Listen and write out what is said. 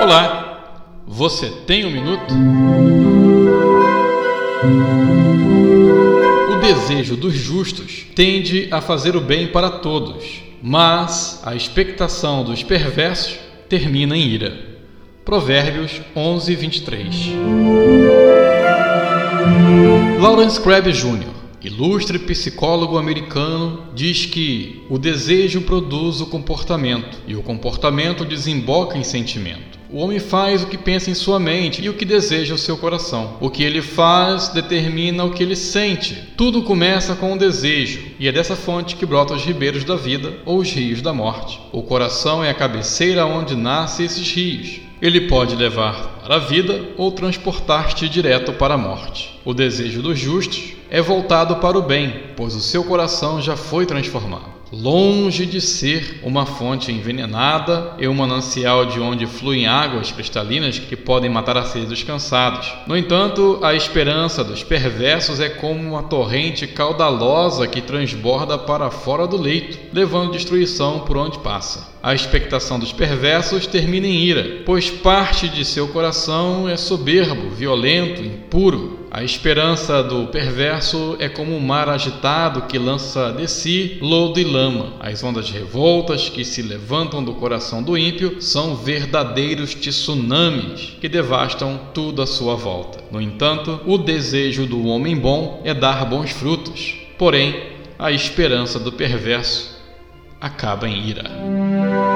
Olá, você tem um minuto? O desejo dos justos tende a fazer o bem para todos, mas a expectação dos perversos termina em ira. Provérbios 11, 23. Lawrence Crabb Jr ilustre psicólogo americano, diz que o desejo produz o comportamento e o comportamento desemboca em sentimento. O homem faz o que pensa em sua mente e o que deseja o seu coração. O que ele faz determina o que ele sente. Tudo começa com o desejo, e é dessa fonte que brotam os ribeiros da vida ou os rios da morte. O coração é a cabeceira onde nascem esses rios. Ele pode levar a vida ou transportar-te direto para a morte. O desejo dos justos é voltado para o bem, pois o seu coração já foi transformado longe de ser uma fonte envenenada e um manancial de onde fluem águas cristalinas que podem matar a sede dos cansados. No entanto, a esperança dos perversos é como uma torrente caudalosa que transborda para fora do leito, levando destruição por onde passa. A expectação dos perversos termina em ira, pois parte de seu coração é soberbo, violento, impuro. A esperança do perverso é como um mar agitado que lança de si lodo e lama. As ondas revoltas que se levantam do coração do ímpio são verdadeiros tsunamis que devastam tudo à sua volta. No entanto, o desejo do homem bom é dar bons frutos. Porém, a esperança do perverso acaba em ira.